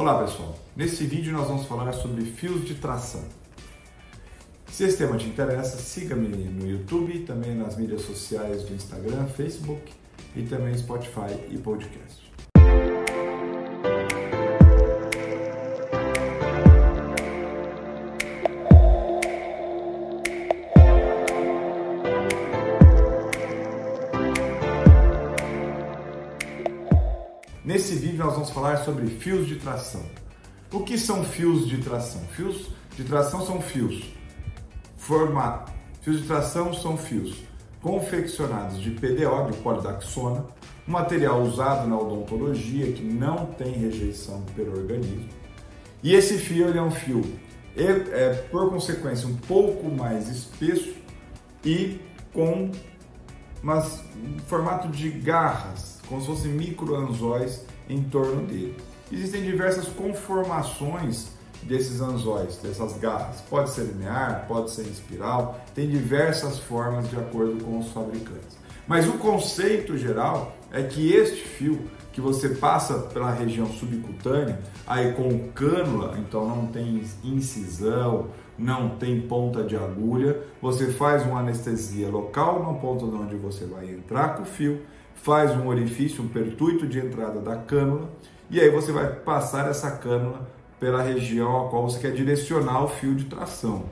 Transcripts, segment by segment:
Olá pessoal, nesse vídeo nós vamos falar sobre fios de tração. Se esse tema te interessa, siga-me no YouTube, também nas mídias sociais do Instagram, Facebook e também Spotify e podcast. Nesse vídeo nós vamos falar sobre fios de tração. O que são fios de tração? Fios de tração são fios formato. Fios de tração são fios confeccionados de PDO, de polidaxona, um material usado na odontologia que não tem rejeição pelo organismo. E esse fio ele é um fio, é, é, por consequência, um pouco mais espesso e com mas, um formato de garras, como se fossem microanzóis em torno dele. Existem diversas conformações desses anzóis, dessas garras. Pode ser linear, pode ser em espiral, tem diversas formas de acordo com os fabricantes. Mas o conceito geral é que este fio que você passa pela região subcutânea, aí com cânula, então não tem incisão, não tem ponta de agulha, você faz uma anestesia local na ponta de onde você vai entrar com o fio, faz um orifício, um pertuito de entrada da cânula, e aí você vai passar essa cânula pela região a qual você quer direcionar o fio de tração.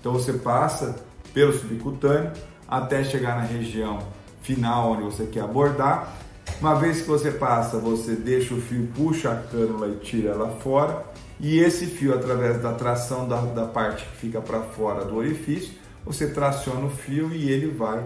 Então você passa pelo subcutâneo até chegar na região final onde você quer abordar. Uma vez que você passa, você deixa o fio, puxa a cânula e tira ela fora. E esse fio, através da tração da, da parte que fica para fora do orifício, você traciona o fio e ele vai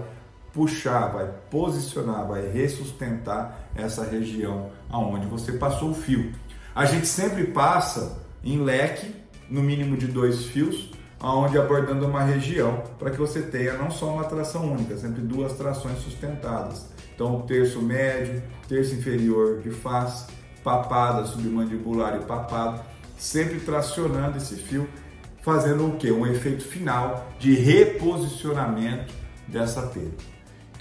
puxar, vai posicionar, vai ressustentar essa região aonde você passou o fio. A gente sempre passa em leque, no mínimo de dois fios, aonde abordando uma região, para que você tenha não só uma tração única, sempre duas trações sustentadas. Então, o terço médio, terço inferior de face, papada submandibular e papada, sempre tracionando esse fio, fazendo o que? Um efeito final de reposicionamento dessa pele.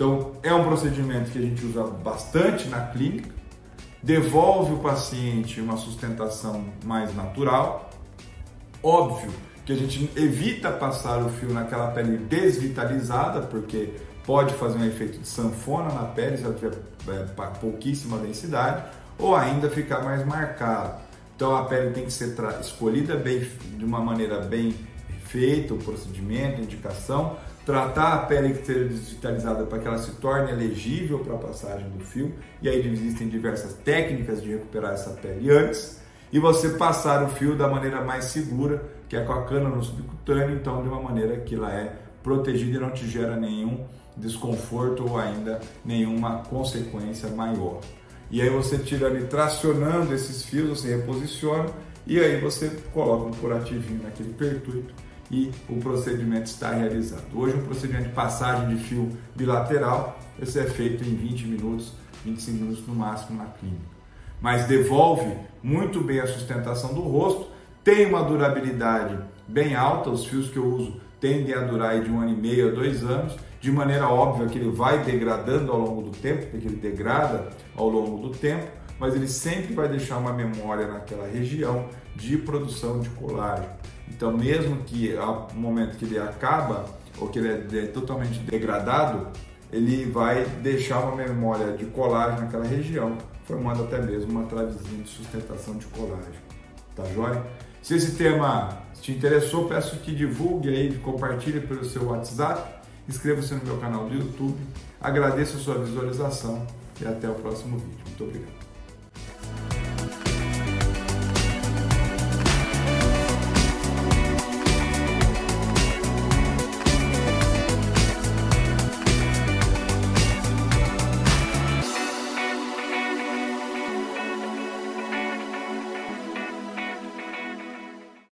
Então, é um procedimento que a gente usa bastante na clínica, devolve o paciente uma sustentação mais natural. Óbvio que a gente evita passar o fio naquela pele desvitalizada, porque pode fazer um efeito de sanfona na pele se ela tiver é, pouquíssima densidade, ou ainda ficar mais marcado. Então a pele tem que ser escolhida bem, de uma maneira bem feita, o procedimento, indicação, tratar a pele que seja desvitalizada para que ela se torne elegível para a passagem do fio, e aí existem diversas técnicas de recuperar essa pele antes, e você passar o fio da maneira mais segura, que é com a cana no subcutâneo, então de uma maneira que ela é protegida e não te gera nenhum desconforto ou ainda nenhuma consequência maior. E aí você tirando e tracionando esses fios, você reposiciona e aí você coloca um curativinho naquele pertuito e o procedimento está realizado. Hoje, um procedimento de passagem de fio bilateral, esse é feito em 20 minutos, 25 minutos no máximo na clínica. Mas devolve muito bem a sustentação do rosto, tem uma durabilidade bem alta, os fios que eu uso tendem a durar de um ano e meio a dois anos, de maneira óbvia que ele vai degradando ao longo do tempo, porque ele degrada ao longo do tempo, mas ele sempre vai deixar uma memória naquela região de produção de colágeno. Então, mesmo que ao momento que ele acaba ou que ele é totalmente degradado, ele vai deixar uma memória de colágeno naquela região, formando até mesmo uma travezinha de sustentação de colágeno. Tá joia? Se esse tema te interessou, peço que divulgue aí, compartilhe pelo seu WhatsApp, inscreva-se no meu canal do YouTube, agradeço a sua visualização e até o próximo vídeo. Muito obrigado.